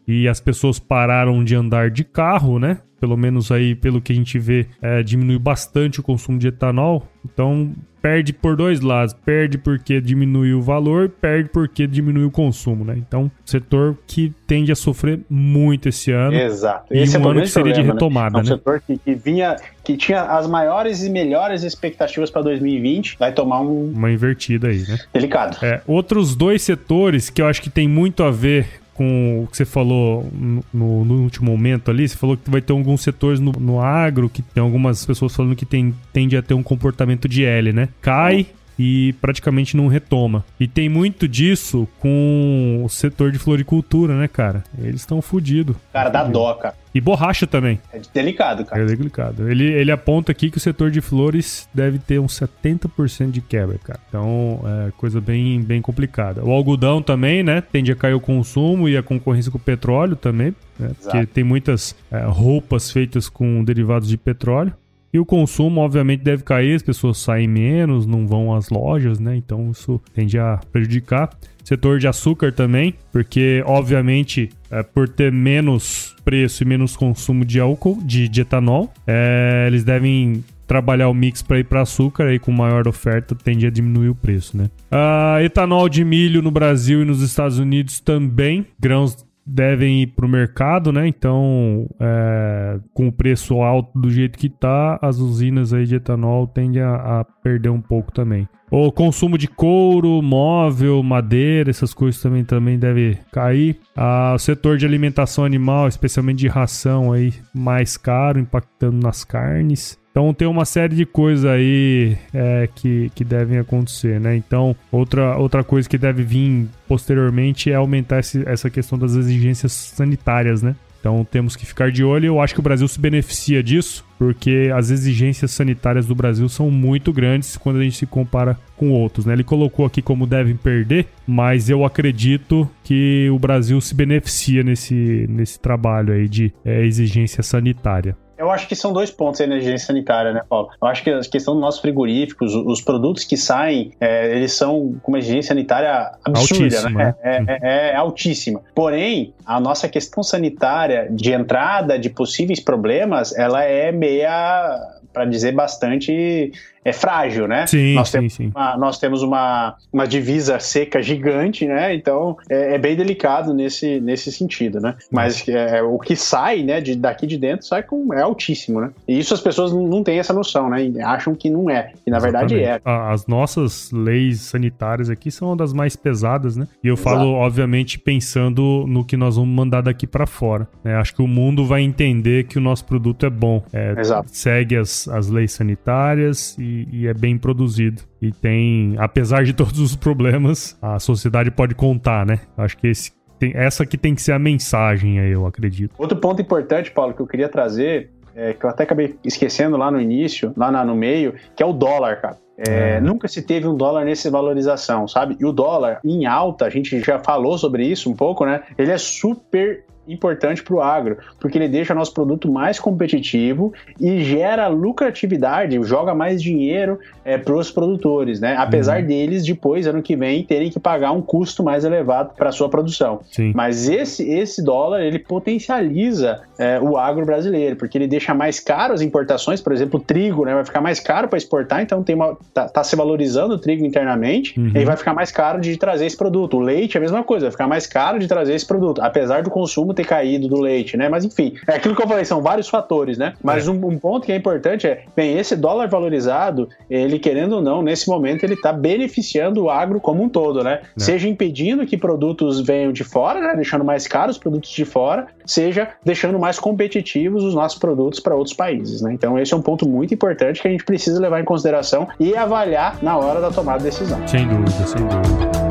e as pessoas pararam de andar de carro, né? Pelo menos aí, pelo que a gente vê, é, diminuiu bastante o consumo de etanol. Então, perde por dois lados. Perde porque diminuiu o valor, perde porque diminuiu o consumo, né? Então, setor que tende a sofrer muito esse ano. Exato. E esse um é ano que seria problema, de retomada, né? É um né? setor que, que, vinha, que tinha as maiores e melhores expectativas para 2020, vai tomar um... Uma invertida aí, né? Delicado. É, outros dois setores que eu acho que tem muito a ver com o que você falou no, no, último momento ali, você falou que vai ter alguns setores no, no agro, que tem algumas pessoas falando que tem, tende a ter um comportamento de L, né? Cai e praticamente não retoma. E tem muito disso com o setor de floricultura, né, cara? Eles estão fodidos. Cara, dá dó, cara. E borracha também. É delicado, cara. É delicado. Ele, ele aponta aqui que o setor de flores deve ter uns 70% de quebra, cara. Então, é coisa bem, bem complicada. O algodão também, né? Tende a cair o consumo e a concorrência com o petróleo também, né? Porque tem muitas é, roupas feitas com derivados de petróleo. E o consumo, obviamente, deve cair, as pessoas saem menos, não vão às lojas, né? Então isso tende a prejudicar. Setor de açúcar também, porque, obviamente, é, por ter menos preço e menos consumo de álcool, de, de etanol, é, eles devem trabalhar o mix para ir para açúcar, aí com maior oferta tende a diminuir o preço, né? Uh, etanol de milho no Brasil e nos Estados Unidos também, grãos devem ir para o mercado, né? Então, é, com o preço alto do jeito que tá, as usinas aí de etanol tendem a, a perder um pouco também. O consumo de couro, móvel, madeira, essas coisas também, também deve cair. Ah, o setor de alimentação animal, especialmente de ração, aí mais caro, impactando nas carnes. Então tem uma série de coisas aí é, que, que devem acontecer, né? Então, outra, outra coisa que deve vir posteriormente é aumentar esse, essa questão das exigências sanitárias, né? Então temos que ficar de olho. Eu acho que o Brasil se beneficia disso, porque as exigências sanitárias do Brasil são muito grandes quando a gente se compara com outros. Né? Ele colocou aqui como devem perder, mas eu acredito que o Brasil se beneficia nesse, nesse trabalho aí de é, exigência sanitária. Eu acho que são dois pontos na exigência sanitária, né, Paulo? Eu acho que a questão dos nossos frigoríficos, os produtos que saem, é, eles são com uma exigência sanitária absurda, altíssima, né? É, é, é, é, altíssima. Porém, a nossa questão sanitária de entrada de possíveis problemas, ela é meia, para dizer bastante é frágil, né? Sim, nós sim, temos sim. Uma, nós temos uma, uma divisa seca gigante, né? Então é, é bem delicado nesse, nesse sentido, né? Mas é, o que sai, né, de, daqui de dentro sai com é altíssimo, né? E isso as pessoas não, não têm essa noção, né? Acham que não é. E na Exatamente. verdade é. As nossas leis sanitárias aqui são uma das mais pesadas, né? E eu Exato. falo, obviamente, pensando no que nós vamos mandar daqui para fora. Né? Acho que o mundo vai entender que o nosso produto é bom. É, segue as, as leis sanitárias e e, é bem produzido. E tem, apesar de [LAUGHS] todos os problemas, a sociedade pode contar, né? Acho que esse, tem, essa que tem que ser a mensagem aí, eu acredito. Outro ponto importante, Paulo, que eu queria trazer, é, que eu até acabei esquecendo lá no início, lá na, no meio, que é o dólar, cara. É, é. Nunca se teve um dólar nessa valorização, sabe? E o dólar em alta, a gente já falou sobre isso um pouco, né? Ele é super importante para o agro, porque ele deixa nosso produto mais competitivo e gera lucratividade, joga mais dinheiro é, para os produtores, né? Apesar uhum. deles depois ano que vem terem que pagar um custo mais elevado para sua produção. Sim. Mas esse esse dólar ele potencializa é, o agro brasileiro, porque ele deixa mais caro as importações, por exemplo, o trigo, né? Vai ficar mais caro para exportar, então tem uma tá, tá, se valorizando o trigo internamente uhum. e vai ficar mais caro de trazer esse produto. O leite é a mesma coisa, vai ficar mais caro de trazer esse produto, apesar do consumo ter caído do leite, né? Mas enfim, é aquilo que eu falei, são vários fatores, né? Mas é. um, um, ponto que é importante é, bem, esse dólar valorizado, ele querendo ou não, nesse momento ele está beneficiando o agro como um todo, né? É. Seja impedindo que produtos venham de fora, né? Deixando mais caros os produtos de fora, seja deixando mais competitivos os nossos produtos para outros países, né? Então esse é um ponto muito importante que a gente precisa levar em consideração e avaliar na hora da tomada de decisão. Sem dúvida, sem dúvida.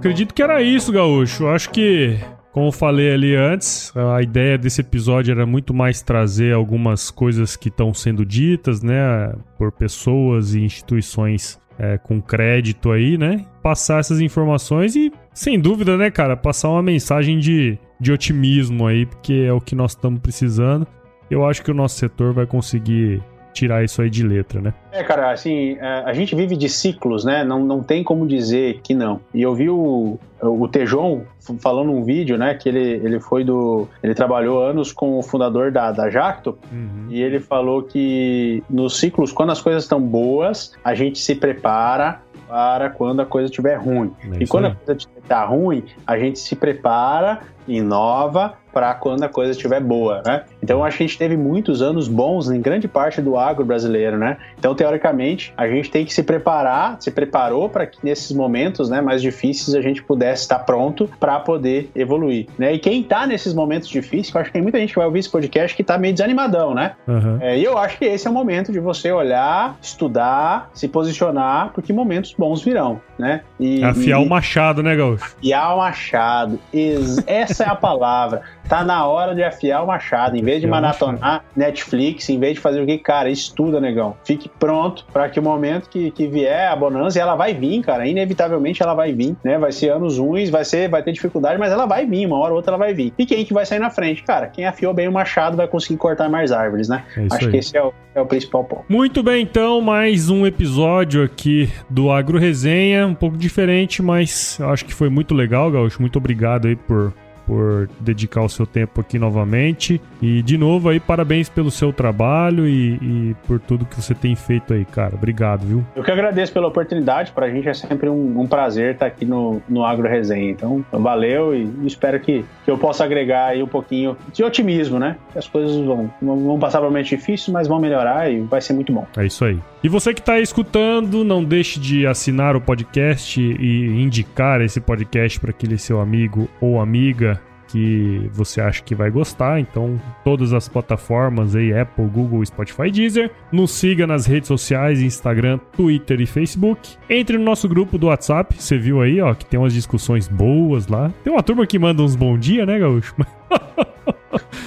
Acredito que era isso, Gaúcho. Acho que, como falei ali antes, a ideia desse episódio era muito mais trazer algumas coisas que estão sendo ditas, né, por pessoas e instituições é, com crédito aí, né? Passar essas informações e, sem dúvida, né, cara, passar uma mensagem de, de otimismo aí, porque é o que nós estamos precisando. Eu acho que o nosso setor vai conseguir tirar isso aí de letra, né? É, cara, assim, é, a gente vive de ciclos, né? Não, não tem como dizer que não. E eu vi o, o Tejon falando num vídeo, né, que ele, ele foi do... Ele trabalhou anos com o fundador da, da Jacto uhum. e ele falou que nos ciclos, quando as coisas estão boas, a gente se prepara para quando a coisa estiver ruim. É e quando a coisa está ruim, a gente se prepara, inova para quando a coisa estiver boa, né? Então acho que a gente teve muitos anos bons em grande parte do agro brasileiro, né? Então teoricamente a gente tem que se preparar, se preparou para que nesses momentos, né, mais difíceis a gente pudesse estar pronto para poder evoluir, né? E quem está nesses momentos difíceis, eu acho que tem muita gente que vai ouvir esse podcast que está meio desanimadão, né? Uhum. É, e eu acho que esse é o momento de você olhar, estudar, se posicionar, porque momentos bons virão, né? E, afiar e, o machado, né, Gaúcho? Afiar o machado, [LAUGHS] essa é a palavra. Tá na hora de afiar o machado. Em vez de maratonar Netflix, em vez de fazer o que, cara, estuda, negão. Fique pronto para que o momento que, que vier a bonança, ela vai vir, cara. Inevitavelmente ela vai vir, né? Vai ser anos ruins, vai ser, vai ter dificuldade, mas ela vai vir, uma hora ou outra ela vai vir. E quem que vai sair na frente? Cara, quem afiou bem o machado vai conseguir cortar mais árvores, né? É Acho aí. que esse é o, é o principal ponto. Muito bem, então, mais um episódio aqui do Agro Resenha, um pouco diferente, mas eu acho que foi muito legal, Gaúcho. Muito obrigado aí por por dedicar o seu tempo aqui novamente. E de novo aí, parabéns pelo seu trabalho e, e por tudo que você tem feito aí, cara. Obrigado, viu? Eu que agradeço pela oportunidade. Pra gente é sempre um, um prazer estar aqui no, no Agro Resenha. Então, valeu e espero que, que eu possa agregar aí um pouquinho de otimismo, né? Que as coisas vão, vão passar por momentos difíceis, mas vão melhorar e vai ser muito bom. É isso aí. E você que está escutando, não deixe de assinar o podcast e indicar esse podcast para aquele seu amigo ou amiga que você acha que vai gostar. Então, todas as plataformas aí, Apple, Google, Spotify, Deezer. Nos siga nas redes sociais, Instagram, Twitter e Facebook. Entre no nosso grupo do WhatsApp. Você viu aí, ó, que tem umas discussões boas lá. Tem uma turma que manda uns bom dia, né, Gaúcho? [LAUGHS]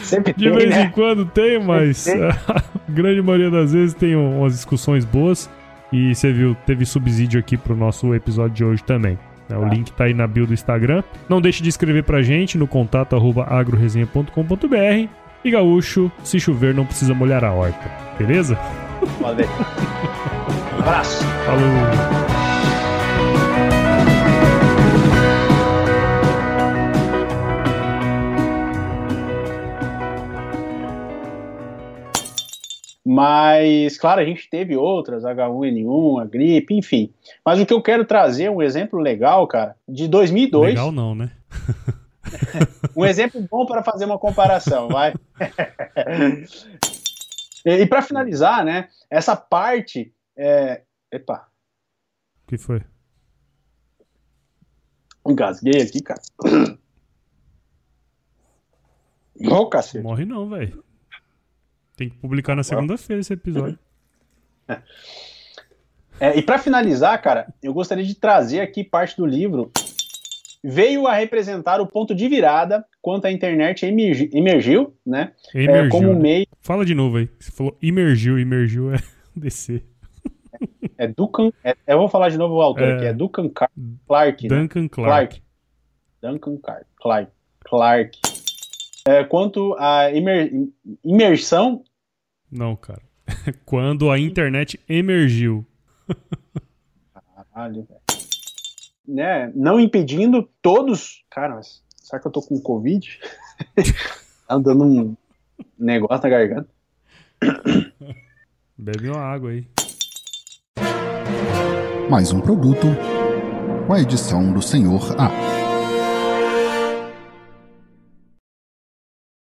Sempre De tem, vez né? em quando tem, mas [LAUGHS] a grande maioria das vezes tem um- umas discussões boas. E você viu, teve subsídio aqui pro nosso episódio de hoje também. Né? O link tá aí na bio do Instagram. Não deixe de escrever pra gente no contato arroba agroresenha.com.br. E gaúcho, se chover, não precisa molhar a horta. Beleza? Valeu. [LAUGHS] Abraço. Falou! Mas, claro, a gente teve outras, H1N1, a gripe, enfim. Mas o que eu quero trazer é um exemplo legal, cara, de 2002. Legal não, né? [LAUGHS] Um exemplo bom para fazer uma comparação, vai. [LAUGHS] e e para finalizar, né, essa parte. É... Epa, O que foi? engasguei aqui, cara. [COUGHS] Ô, cacete. Morre não, velho. Tem que publicar na segunda-feira esse episódio. É, e para finalizar, cara, eu gostaria de trazer aqui parte do livro. Veio a representar o ponto de virada quanto a internet emergi- emergiu, né? é, Emergiu. como né? meio. Fala de novo aí. Você falou emergiu, emergiu é [LAUGHS] descer. É Duncan. É, eu vou falar de novo o autor É. aqui, é Duncan Car- Clark. né? Duncan Clark. Duncan Clark. Clark. Clark. É, quanto à imer- imersão. Não, cara. [LAUGHS] Quando a internet emergiu. Caralho, velho. Né, não impedindo todos. Cara, mas será que eu tô com Covid? [LAUGHS] tá dando um negócio na garganta. [COUGHS] Bebe uma água aí. Mais um produto com a edição do Senhor A.